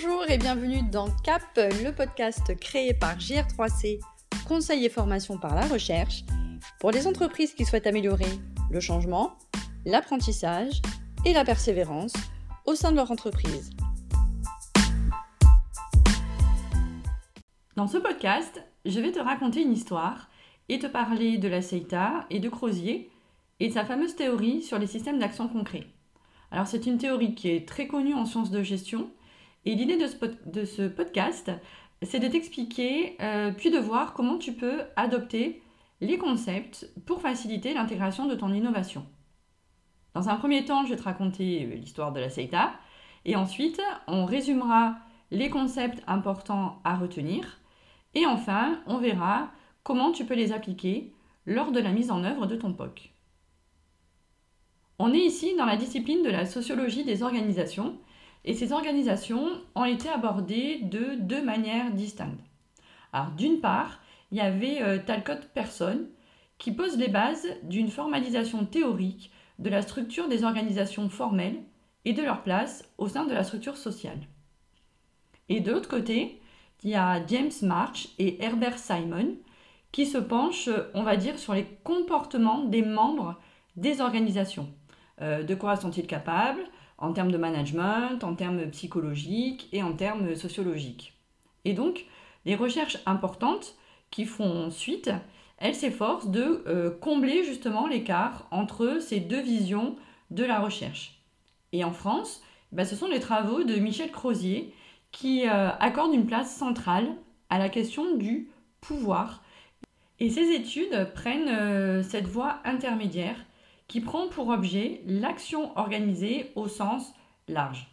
Bonjour et bienvenue dans CAP, le podcast créé par JR3C, conseil et formation par la recherche, pour les entreprises qui souhaitent améliorer le changement, l'apprentissage et la persévérance au sein de leur entreprise. Dans ce podcast, je vais te raconter une histoire et te parler de la CETA et de Crozier et de sa fameuse théorie sur les systèmes d'action concrets. Alors c'est une théorie qui est très connue en sciences de gestion et l'idée de, ce, podcast, c'est de t'expliquer euh, puis de voir comment tu peux adopter les concepts pour faciliter l'intégration de ton innovation. Dans un premier temps, je vais te raconter euh, l'histoire de la CETA et ensuite on résumera les concepts importants à retenir et enfin on verra comment tu peux les appliquer lors de la mise en œuvre de ton POC. On est ici dans la discipline de la sociologie des organisations et ces organisations ont été abordées de deux manières distinctes. Alors d'une part, il y avait euh, Talcott Person qui pose les bases d'une formalisation théorique de la structure des organisations formelles et de leur place au sein de la structure sociale. Et de l'autre côté, il y a James March et Herbert Simon qui se penchent, on va dire, sur les comportements des membres des organisations. Euh, de quoi sont-ils capables? En termes de management, en termes psychologiques et en termes sociologiques. Et donc, les recherches importantes qui font suite, elles s'efforcent de euh, combler justement l'écart entre ces deux visions de la recherche. Et en France, bah, ce sont les travaux de Michel Crozier qui euh, accordent une place centrale à la question du pouvoir. Et ces études prennent cette voie intermédiaire qui prend pour objet l'action organisée au sens large.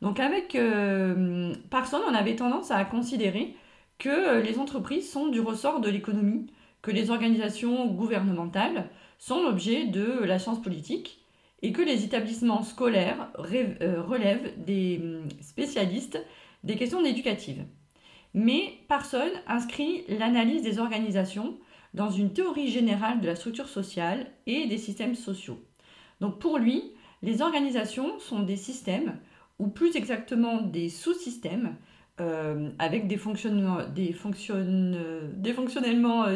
Donc avec euh, Parson, on avait tendance à considérer que euh, les entreprises sont du ressort de l'économie, que les organisations gouvernementales sont l'objet de la science politique et que les établissements scolaires euh, relèvent des hum, spécialistes des questions éducatives. Mais Parson inscrit l'analyse des organisations dans une théorie générale de la structure sociale et des systèmes sociaux. Donc pour lui, les organisations sont des systèmes, ou plus exactement des sous-systèmes, euh, avec des, fonctionnements, euh,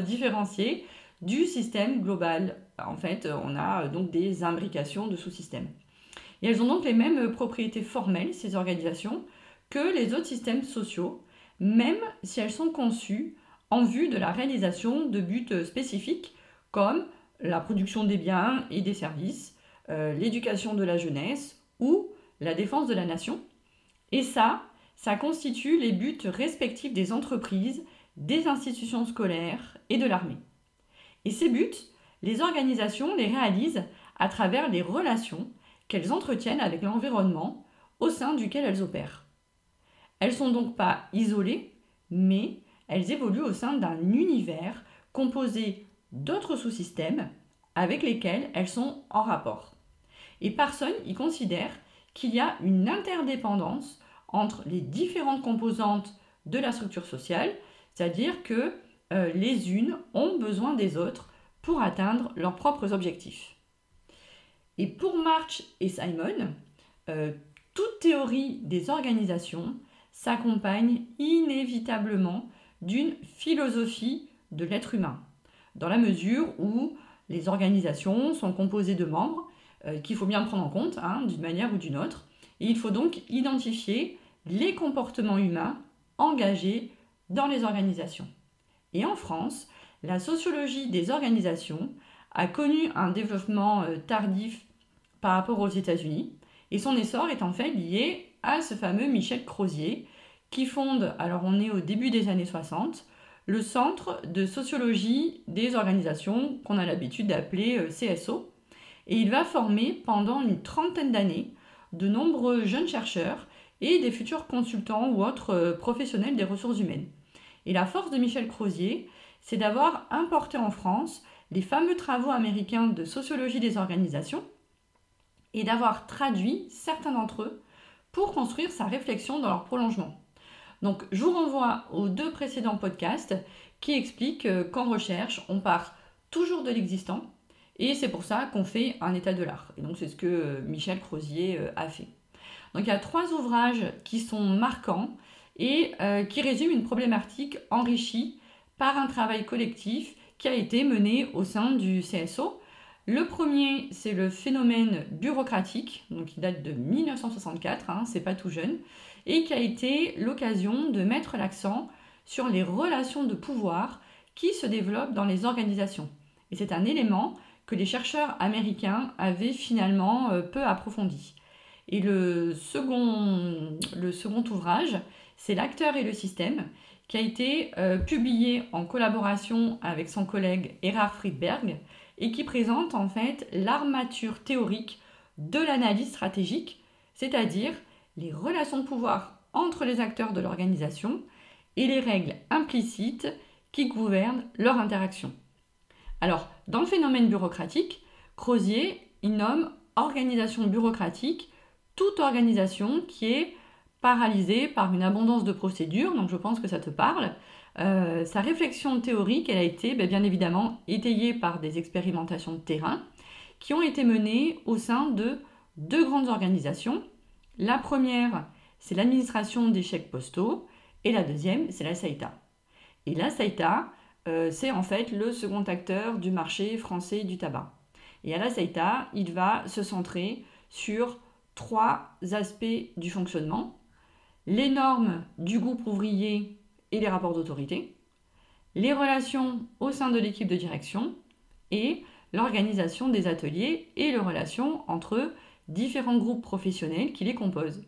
différenciés du système global. En fait, on a euh, donc des imbrications de sous-systèmes. Et elles ont donc les mêmes propriétés formelles, ces organisations, que les autres systèmes sociaux, même si elles sont conçues en vue de la réalisation de buts spécifiques comme la production des biens et des services, euh, l'éducation de la jeunesse ou la défense de la nation. Et ça, ça constitue les buts respectifs des entreprises, des institutions scolaires et de l'armée. Et ces buts, les organisations les réalisent à travers les relations qu'elles entretiennent avec l'environnement au sein duquel elles opèrent. Elles sont donc pas isolées, mais elles évoluent au sein d'un univers composé d'autres sous-systèmes avec lesquels elles sont en rapport. Et Parson y considère qu'il y a une interdépendance entre les différentes composantes de la structure sociale, c'est-à-dire que euh, les unes ont besoin des autres pour atteindre leurs propres objectifs. Et pour March et Simon, euh, toute théorie des organisations s'accompagne inévitablement d'une philosophie de l'être humain, dans la mesure où les organisations sont composées de membres euh, qu'il faut bien prendre en compte hein, d'une manière ou d'une autre, et il faut donc identifier les comportements humains engagés dans les organisations. Et en France, la sociologie des organisations a connu un développement euh, tardif par rapport aux États-Unis, et son essor est en fait lié à ce fameux Michel Crozier, qui fonde, alors on est au début des années 60, le Centre de sociologie des organisations qu'on a l'habitude d'appeler euh, CSO. Et il va former pendant une trentaine d'années de nombreux jeunes chercheurs et des futurs consultants ou autres euh, professionnels des ressources humaines. Et la force de Michel Crozier, c'est d'avoir importé en France les fameux travaux américains de sociologie des organisations et d'avoir traduit certains d'entre eux pour construire sa réflexion dans leur prolongement. Donc je vous renvoie aux deux précédents podcasts qui expliquent qu'en recherche, on part toujours de l'existant et c'est pour ça qu'on fait un état de l'art. Et donc c'est ce que Michel Crozier euh, a fait. Donc il y a trois ouvrages qui sont marquants et euh, qui résument une problématique enrichie par un travail collectif qui a été mené au sein du CSO. Le premier, c'est le phénomène bureaucratique, qui date de 1964, hein, c'est pas tout jeune, et qui a été l'occasion de mettre l'accent sur les relations de pouvoir qui se développent dans les organisations. Et c'est un élément que les chercheurs américains avaient finalement euh, peu approfondi. Et le second, le second ouvrage, c'est L'acteur et le système, qui a été euh, publié en collaboration avec son collègue Erhard Friedberg et qui présente en fait l'armature théorique de l'analyse stratégique, c'est-à-dire les relations de pouvoir entre les acteurs de l'organisation et les règles implicites qui gouvernent leur interaction. Alors, dans le phénomène bureaucratique, Crozier, il nomme organisation bureaucratique toute organisation qui est paralysée par une abondance de procédures, donc je pense que ça te parle. Euh, sa réflexion théorique, a été ben, bien évidemment étayée par des expérimentations de terrain qui ont été menées au sein de deux grandes organisations. La première, c'est l'administration des chèques postaux, et la deuxième, c'est la SAITA. Et la SAITA, euh, c'est en fait le second acteur du marché français du tabac. Et à la SAITA, il va se centrer sur trois aspects du fonctionnement. Les normes du groupe ouvrier et les rapports d'autorité, les relations au sein de l'équipe de direction et l'organisation des ateliers et les relations entre différents groupes professionnels qui les composent.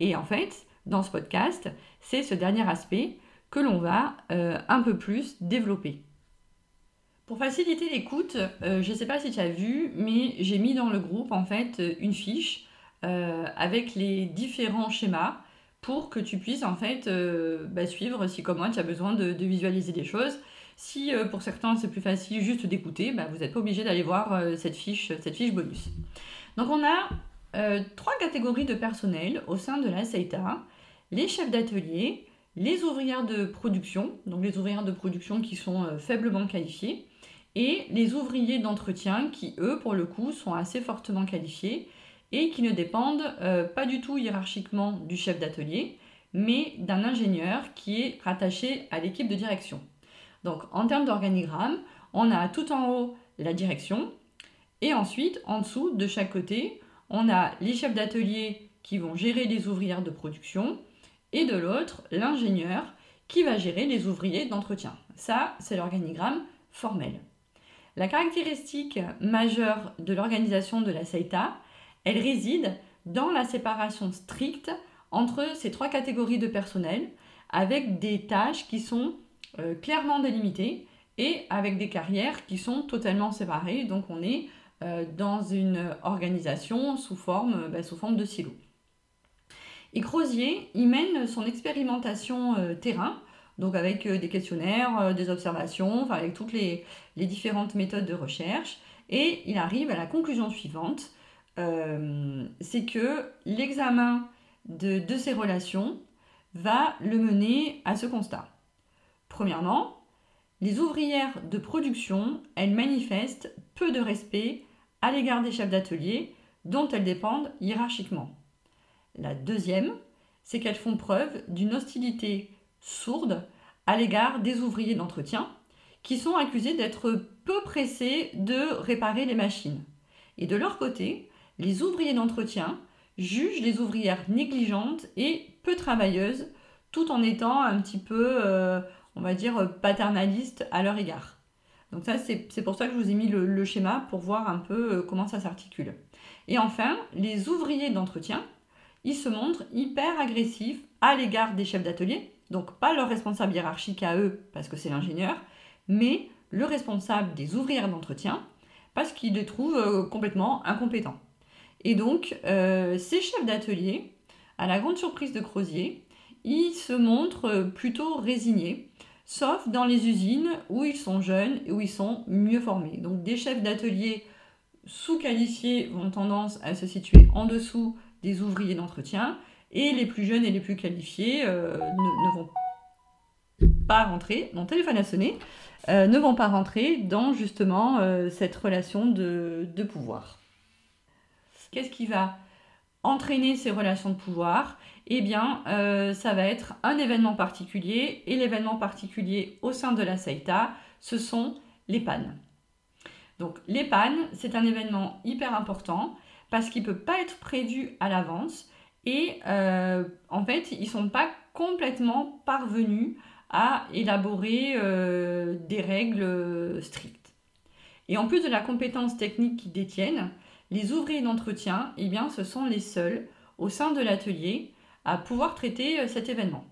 Et en fait, dans ce podcast, c'est ce dernier aspect que l'on va euh, un peu plus développer. Pour faciliter l'écoute, euh, je ne sais pas si tu as vu, mais j'ai mis dans le groupe en fait une fiche euh, avec les différents schémas pour que tu puisses en fait bah, suivre si comme moi tu as besoin de, visualiser des choses. Si pour certains c'est plus facile juste d'écouter, bah, vous n'êtes pas obligé d'aller voir cette, fiche, cette fiche bonus. Donc on a trois catégories de personnel au sein de la CETA les chefs d'atelier, les ouvrières de production, donc les ouvrières de production qui sont euh, faiblement qualifiées, et les ouvriers d'entretien qui, eux, pour le coup, sont assez fortement qualifiés et qui ne dépendent euh, pas du tout hiérarchiquement du chef d'atelier, mais d'un ingénieur qui est rattaché à l'équipe de direction. Donc en termes d'organigramme, on a tout en haut la direction, et ensuite, en dessous, de chaque côté, on a les chefs d'atelier qui vont gérer les ouvrières de production, et de l'autre l'ingénieur qui va gérer les ouvriers d'entretien. Ça, c'est l'organigramme formel. La caractéristique majeure de l'organisation de la CETA, elle réside dans la séparation stricte entre ces trois catégories de personnel, avec des tâches qui sont euh, clairement délimitées et avec des carrières qui sont totalement séparées. Donc on est euh, dans une organisation sous forme, bah, sous forme de silo. Et Crozier, il mène son expérimentation euh, terrain, donc avec euh, des questionnaires, euh, des observations, avec toutes les, différentes méthodes de recherche, et il arrive à la conclusion suivante, c'est que l'examen de, de ces relations va le mener à ce constat. Premièrement, les ouvrières de production, elles manifestent peu de respect à l'égard des chefs d'atelier dont elles dépendent hiérarchiquement. La deuxième, c'est qu'elles font preuve d'une hostilité sourde à l'égard des ouvriers d'entretien, qui sont accusés d'être peu pressés de réparer les machines. Et de leur côté, les ouvriers d'entretien jugent les ouvrières négligentes et peu travailleuses, tout en étant un petit peu, euh, on va dire, paternalistes à leur égard. Donc ça, c'est pour ça que je vous ai mis le schéma pour voir un peu euh, comment ça s'articule. Et enfin, les ouvriers d'entretien, ils se montrent hyper agressifs à l'égard des chefs d'atelier, donc pas leur responsable hiérarchique à eux, parce que c'est l'ingénieur, mais le responsable des ouvrières d'entretien, parce qu'ils les trouvent euh, complètement incompétents. Et donc, euh, ces chefs d'atelier, à la grande surprise de Crozier, ils se montrent euh, plutôt résignés, sauf dans les usines où ils sont jeunes et où ils sont mieux formés. Donc des chefs d'atelier sous-qualifiés vont tendance à se situer en dessous des ouvriers d'entretien, et les plus jeunes et les plus qualifiés euh, ne, vont pas rentrer, mon téléphone a sonné, ne vont pas rentrer dans justement cette relation de, pouvoir. Qu'est-ce qui va entraîner ces relations de pouvoir, eh bien, euh, ça va être un événement particulier. Et l'événement particulier au sein de la Seita, ce sont les pannes. Donc, les pannes, c'est un événement hyper important parce qu'il ne peut pas être prévu à l'avance. Et euh, en fait, ils ne sont pas complètement parvenus à élaborer euh, des règles strictes. Et en plus de la compétence technique qu'ils détiennent, les ouvriers d'entretien, eh bien, ce sont les seuls au sein de l'atelier à pouvoir traiter euh, cet événement.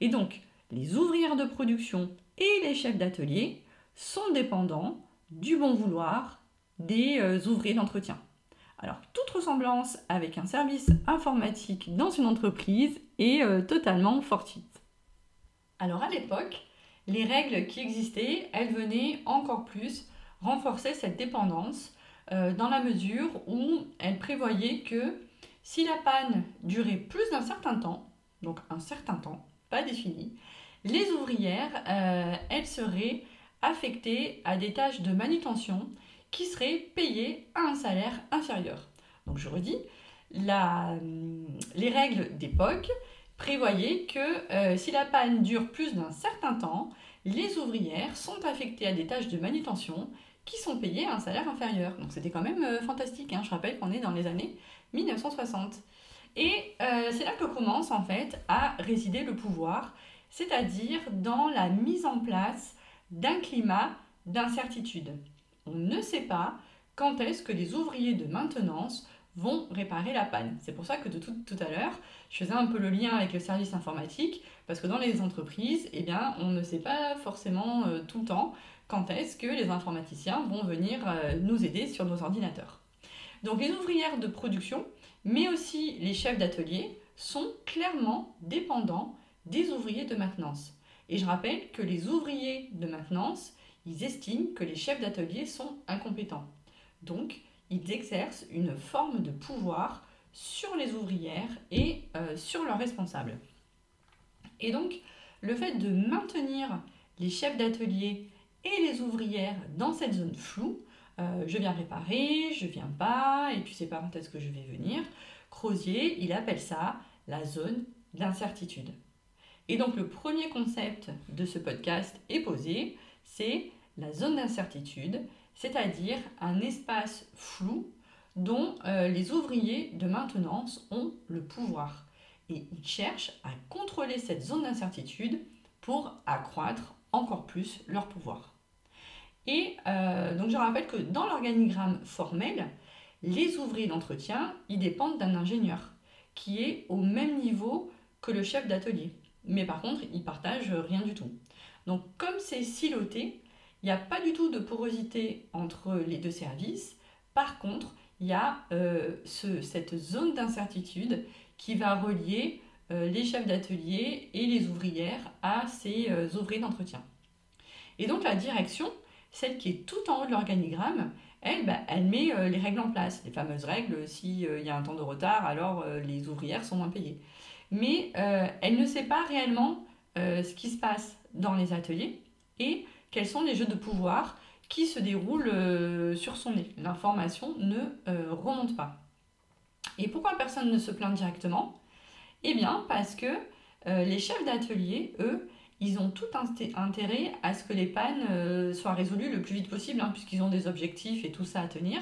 Et donc, les ouvrières de production et les chefs d'atelier sont dépendants du bon vouloir des euh, ouvriers d'entretien. Alors, toute ressemblance avec un service informatique dans une entreprise est euh, totalement fortuite. Alors, à l'époque, les règles qui existaient, elles venaient encore plus renforcer cette dépendance dans la mesure où elles prévoyaient que si la panne durait plus d'un certain temps, donc un certain temps, pas défini, les ouvrières, euh, elles seraient affectées à des tâches de manutention qui seraient payées à un salaire inférieur. Donc je redis, les règles d'époque prévoyaient que euh, si la panne dure plus d'un certain temps, les ouvrières sont affectées à des tâches de manutention qui sont payées à un salaire inférieur. Donc c'était quand même euh, fantastique. Hein. Je rappelle qu'on est dans les années 1960. Et euh, c'est là que commence en fait à résider le pouvoir, c'est-à-dire dans la mise en place d'un climat d'incertitude. On ne sait pas quand est-ce que les ouvriers de maintenance vont réparer la panne. C'est pour ça que de tout, à l'heure, je faisais un peu le lien avec le service informatique, parce que dans les entreprises, eh on ne sait pas forcément euh, tout le temps quand est-ce que les informaticiens vont venir euh, nous aider sur nos ordinateurs. Donc les ouvrières de production, mais aussi les chefs d'atelier, sont clairement dépendants des ouvriers de maintenance. Et je rappelle que les ouvriers de maintenance, ils estiment que les chefs d'atelier sont incompétents. Donc, ils exercent une forme de pouvoir sur les ouvrières et euh, sur leurs responsables. Et donc, le fait de maintenir les chefs d'atelier et les ouvrières dans cette zone floue, euh, je viens réparer, je viens pas, et tu sais pas quand est-ce que je vais venir. Crozier, il appelle ça la zone d'incertitude. Et donc le premier concept de ce podcast est posé, c'est la zone d'incertitude, c'est-à-dire un espace flou dont euh, les ouvriers de maintenance ont le pouvoir. Et ils cherchent à contrôler cette zone d'incertitude pour accroître encore plus leur pouvoir. Et euh, donc je rappelle que dans l'organigramme formel, les ouvriers d'entretien, ils dépendent d'un ingénieur qui est au même niveau que le chef d'atelier. Mais par contre, ils partagent rien du tout. Donc comme c'est siloté, il n'y a pas du tout de porosité entre les deux services. Par contre, il y a euh, cette zone d'incertitude qui va relier euh, les chefs d'atelier et les ouvrières à ces ouvriers d'entretien. Et donc la direction, celle qui est tout en haut de l'organigramme, elle, bah, elle met euh, les règles en place. Les fameuses règles, s'il euh, y a un temps de retard, alors euh, les ouvrières sont moins payées. Mais elle ne sait pas réellement ce qui se passe dans les ateliers et quels sont les jeux de pouvoir qui se déroulent sur son nez. L'information ne remonte pas. Et pourquoi personne ne se plaint directement? Eh bien, parce que les chefs d'atelier, eux, ils ont tout intérêt à ce que les pannes euh, soient résolues le plus vite possible, hein, puisqu'ils ont des objectifs et tout ça à tenir.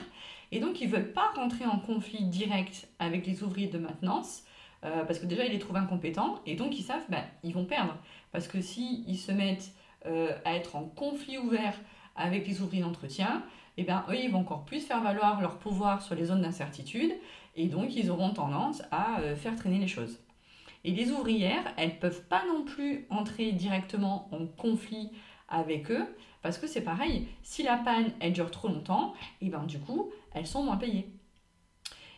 Et donc, ils ne veulent pas rentrer en conflit direct avec les ouvriers de maintenance, euh, parce que déjà, ils les trouvent incompétents, et donc ils savent bah, ils vont perdre. Parce que s'ils ils se mettent euh, à être en conflit ouvert avec les ouvriers d'entretien, et eh bien, eux, ils vont encore plus faire valoir leur pouvoir sur les zones d'incertitude, et donc ils auront tendance à faire traîner les choses. Et les ouvrières, elles ne peuvent pas non plus entrer directement en conflit avec eux, parce que c'est pareil, si la panne, elle dure trop longtemps, et ben du coup, elles sont moins payées.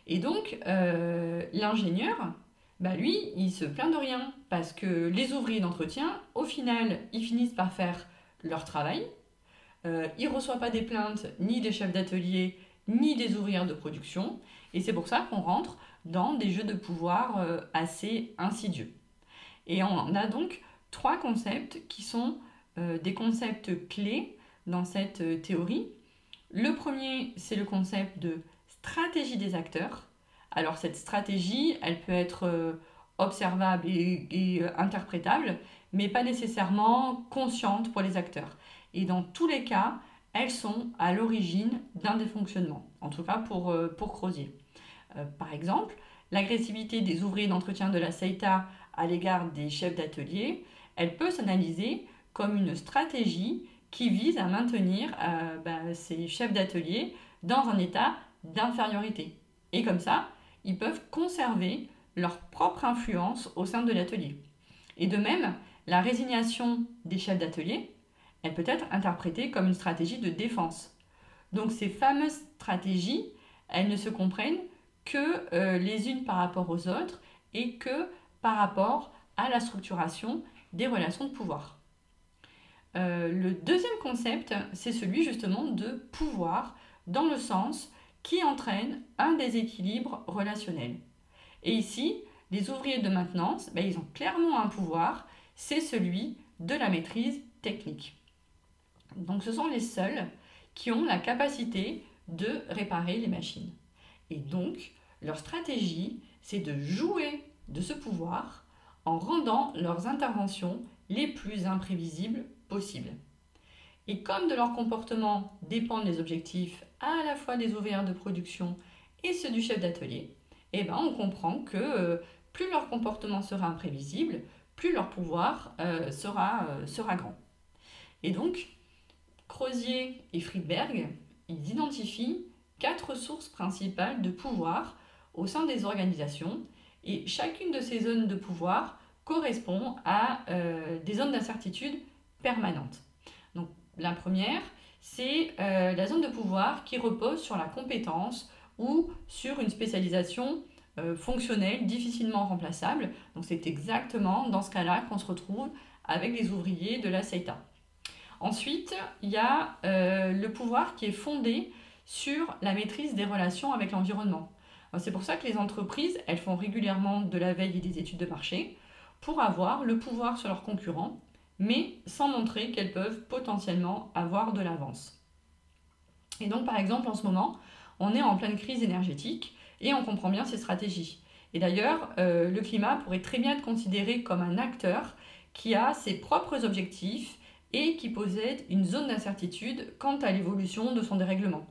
Et donc, euh, l'ingénieur, bah lui, il se plaint de rien, parce que les ouvriers d'entretien, au final, ils finissent par faire leur travail, euh, il ne reçoit pas des plaintes ni des chefs d'atelier, ni des ouvrières de production, et c'est pour ça qu'on rentre dans des jeux de pouvoir euh, assez insidieux. Et on a donc trois concepts qui sont euh, des concepts clés dans cette euh, théorie. Le premier, c'est le concept de stratégie des acteurs. Alors cette stratégie, elle peut être observable et, interprétable, mais pas nécessairement consciente pour les acteurs. Et dans tous les cas, elles sont à l'origine d'un défonctionnement, en tout cas pour, pour Crozier. Par exemple, l'agressivité des ouvriers d'entretien de la CETA à l'égard des chefs d'atelier, elle peut s'analyser comme une stratégie qui vise à maintenir euh, bah, ces chefs d'atelier dans un état d'infériorité. Et comme ça, ils peuvent conserver leur propre influence au sein de l'atelier. Et de même, la résignation des chefs d'atelier, elle peut être interprétée comme une stratégie de défense. Donc ces fameuses stratégies, elles ne se comprennent que euh, les unes par rapport aux autres et que par rapport à la structuration des relations de pouvoir. Euh, le deuxième concept, c'est celui justement de pouvoir dans le sens qui entraîne un déséquilibre relationnel. Et ici, les ouvriers de maintenance, ben, ils ont clairement un pouvoir, c'est celui de la maîtrise technique. Donc ce sont les seuls qui ont la capacité de réparer les machines. Et donc, leur stratégie, c'est de jouer de ce pouvoir en rendant leurs interventions les plus imprévisibles possibles. Et comme de leur comportement dépendent les objectifs à la fois des ouvriers de production et ceux du chef d'atelier, eh ben on comprend que euh, plus leur comportement sera imprévisible, plus leur pouvoir euh, sera, euh, sera grand. Et donc, Crozier et Friedberg, ils identifient quatre sources principales de pouvoir au sein des organisations et chacune de ces zones de pouvoir correspond à euh, des zones d'incertitude permanentes. Donc la première, c'est euh, la zone de pouvoir qui repose sur la compétence ou sur une spécialisation euh, fonctionnelle difficilement remplaçable. Donc c'est exactement dans ce cas-là qu'on se retrouve avec les ouvriers de la CETA. Ensuite, il y a le pouvoir qui est fondé sur la maîtrise des relations avec l'environnement. C'est pour ça que les entreprises, elles font régulièrement de la veille et des études de marché pour avoir le pouvoir sur leurs concurrents, mais sans montrer qu'elles peuvent potentiellement avoir de l'avance. Et donc, par exemple, en ce moment, on est en pleine crise énergétique et on comprend bien ces stratégies. Et d'ailleurs, euh, le climat pourrait très bien être considéré comme un acteur qui a ses propres objectifs et qui possède une zone d'incertitude quant à l'évolution de son dérèglement.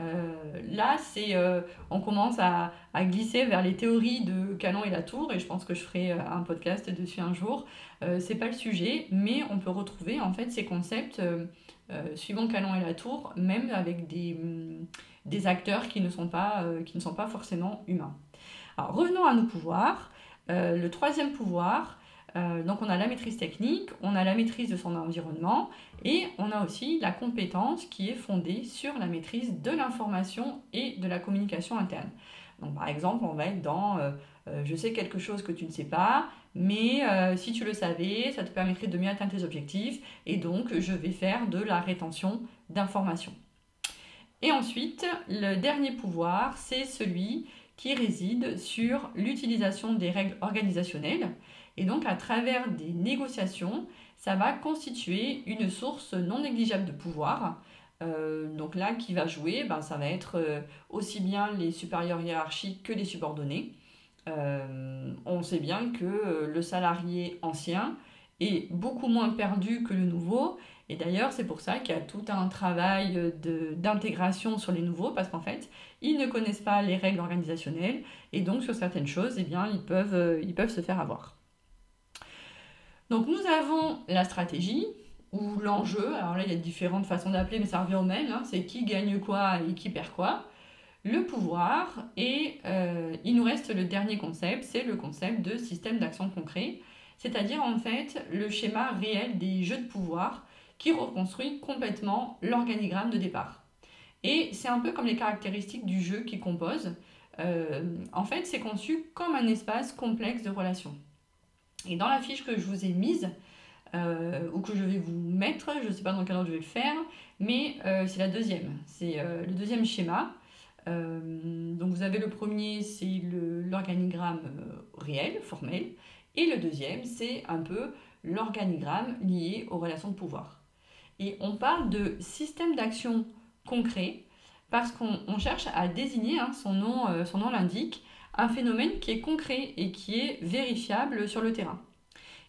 Euh, là, c'est, euh, on commence à, glisser vers les théories de Calon et Latour, et je pense que je ferai euh, un podcast dessus un jour. c'est pas le sujet, mais on peut retrouver en fait ces concepts suivant Calon et Latour, même avec des, mm, des acteurs qui ne, sont pas, forcément humains. Revenons à nos pouvoirs. le troisième pouvoir, euh, donc on a la maîtrise technique, on a la maîtrise de son environnement et on a aussi la compétence qui est fondée sur la maîtrise de l'information et de la communication interne. Donc par exemple, on va être dans euh, euh, je sais quelque chose que tu ne sais pas, mais si tu le savais, ça te permettrait de mieux atteindre tes objectifs et donc je vais faire de la rétention d'informations. Et ensuite, le dernier pouvoir, c'est celui qui réside sur l'utilisation des règles organisationnelles. Et donc, à travers des négociations, ça va constituer une source non négligeable de pouvoir. Euh, donc là, qui va jouer, ben, ça va être euh, aussi bien les supérieurs hiérarchiques que les subordonnés. Euh, on sait bien que le salarié ancien est beaucoup moins perdu que le nouveau. Et d'ailleurs, c'est pour ça qu'il y a tout un travail d'intégration sur les nouveaux, parce qu'en fait, ils ne connaissent pas les règles organisationnelles, et donc sur certaines choses, eh bien, ils, peuvent, ils peuvent se faire avoir. Donc nous avons la stratégie ou l'enjeu. Alors là, il y a différentes façons d'appeler, mais ça revient au même. Hein. c'est qui gagne quoi et qui perd quoi. Le pouvoir. Et euh, il nous reste le dernier concept, c'est le concept de système d'action concret. C'est-à-dire en fait le schéma réel des jeux de pouvoir qui reconstruit complètement l'organigramme de départ. Et c'est un peu comme les caractéristiques du jeu qui compose. Euh, en fait, c'est conçu comme un espace complexe de relations. Et dans la fiche que je vous ai mise, euh, ou que je vais vous mettre, je ne sais pas dans quel ordre je vais le faire, mais euh, c'est la deuxième, c'est euh, le deuxième schéma. donc vous avez le premier, c'est l'organigramme réel, formel, et le deuxième, c'est un peu l'organigramme lié aux relations de pouvoir. Et on parle de système d'action concret parce qu'on cherche à désigner, hein, son nom, son nom l'indique, un phénomène qui est concret et qui est vérifiable sur le terrain.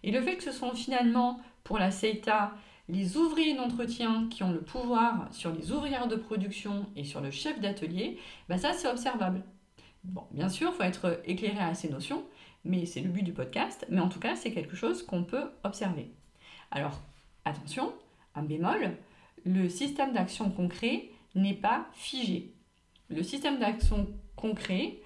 Et le fait que ce sont finalement pour la CETA les ouvriers d'entretien qui ont le pouvoir sur les ouvrières de production et sur le chef d'atelier, bah ça c'est observable. Bon, bien sûr, il faut être éclairé à ces notions, mais c'est le but du podcast, mais en tout cas c'est quelque chose qu'on peut observer. Alors, attention, un bémol, le système d'action concret n'est pas figé. Le système d'action concret,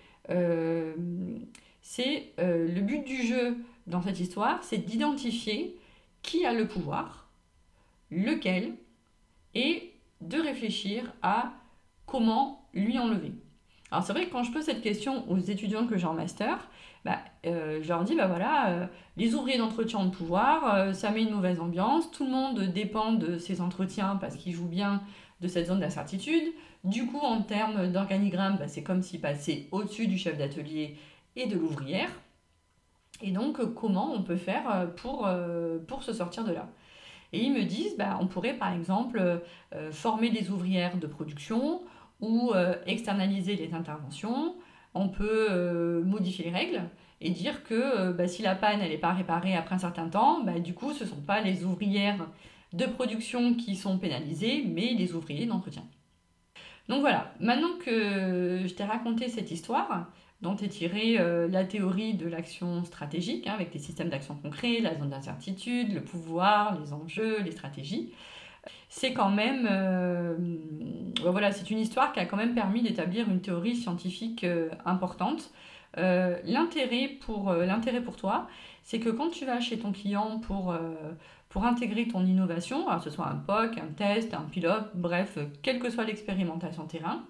c'est euh, le but du jeu dans cette histoire, c'est d'identifier qui a le pouvoir, lequel, et de réfléchir à comment lui enlever. Alors c'est vrai que quand je pose cette question aux étudiants que j'ai en master, bah, euh, je leur dis, bah voilà, euh, les ouvriers d'entretien de pouvoir, euh, ça met une mauvaise ambiance, tout le monde dépend de ces entretiens parce qu'ils jouent bien de cette zone d'incertitude. Du coup, en termes d'organigramme, bah, c'est comme s'ils passaient au-dessus du chef d'atelier et de l'ouvrière. Et donc, comment on peut faire pour, pour se sortir de là? Et ils me disent, bah, on pourrait par exemple former des ouvrières de production ou externaliser les interventions, on peut euh, modifier les règles et dire que euh, bah, si la panne n'est pas réparée après un certain temps, bah, du coup ce ne sont pas les ouvrières de production qui sont pénalisées, mais les ouvriers d'entretien. Donc voilà, maintenant que je t'ai raconté cette histoire, dont est tirée euh, la théorie de l'action stratégique, hein, avec les systèmes d'action concrets, la zone d'incertitude, le pouvoir, les enjeux, les stratégies, c'est quand même, euh, voilà, c'est une histoire qui a quand même permis d'établir une théorie scientifique euh, importante. L'intérêt pour l'intérêt pour toi, c'est que quand tu vas chez ton client pour pour intégrer ton innovation, que ce soit un POC, un test, un pilote, bref, quelle que soit l'expérimentation terrain,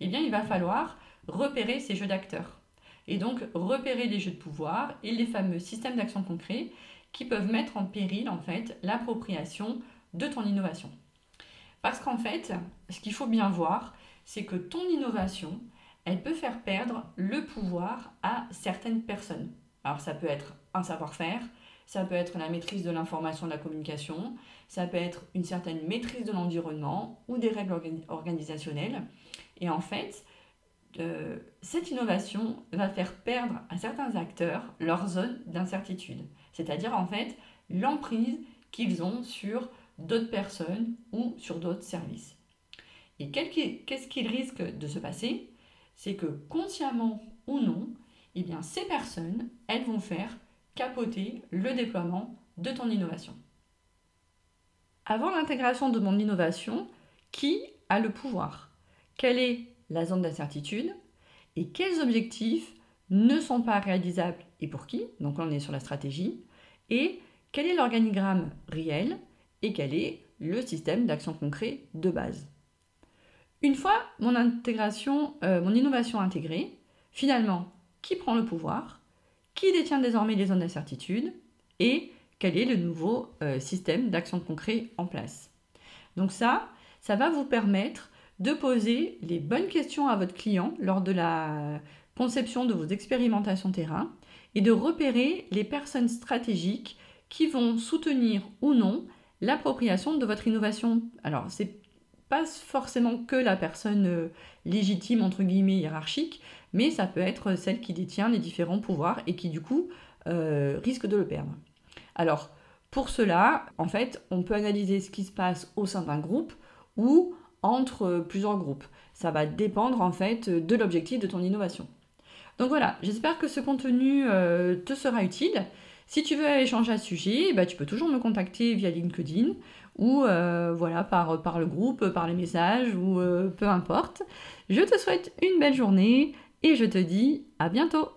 eh bien, il va falloir repérer ces jeux d'acteurs. Et donc, repérer les jeux de pouvoir et les fameux systèmes d'action concrets qui peuvent mettre en péril, en fait, l'appropriation de ton innovation. Parce qu'en fait, ce qu'il faut bien voir, c'est que ton innovation, elle peut faire perdre le pouvoir à certaines personnes. Alors ça peut être un savoir-faire, ça peut être la maîtrise de l'information, de la communication, ça peut être une certaine maîtrise de l'environnement ou des règles organisationnelles. Et en fait, euh, cette innovation va faire perdre à certains acteurs leur zone d'incertitude, c'est-à-dire en fait l'emprise qu'ils ont sur d'autres personnes ou sur d'autres services. Et qu'est-ce qu'il risque de se passer? C'est que consciemment ou non, eh bien, ces personnes, elles vont faire capoter le déploiement de ton innovation. Avant l'intégration de mon innovation, qui a le pouvoir? Quelle est la zone d'incertitude? Et quels objectifs ne sont pas réalisables et pour qui? Donc on est sur la stratégie. Et quel est l'organigramme réel? Et quel est le système d'action concret de base? Une fois mon intégration, euh, mon innovation intégrée, finalement, qui prend le pouvoir, qui détient désormais les zones d'incertitude et quel est le nouveau euh, système d'action concret en place. Donc ça, ça va vous permettre de poser les bonnes questions à votre client lors de la conception de vos expérimentations terrain et de repérer les personnes stratégiques qui vont soutenir ou non l'appropriation de votre innovation. Alors, c'est pas forcément que la personne euh, légitime, entre guillemets, hiérarchique, mais ça peut être celle qui détient les différents pouvoirs et qui, du coup, euh, risque de le perdre. Alors, pour cela, en fait, on peut analyser ce qui se passe au sein d'un groupe ou entre plusieurs groupes. Ça va dépendre, en fait, de l'objectif de ton innovation. Donc voilà, j'espère que ce contenu euh, te sera utile. Si tu veux échanger à ce sujet, bah, tu peux toujours me contacter via LinkedIn ou euh, voilà, par, le groupe, par les messages ou euh, peu importe. Je te souhaite une belle journée et je te dis à bientôt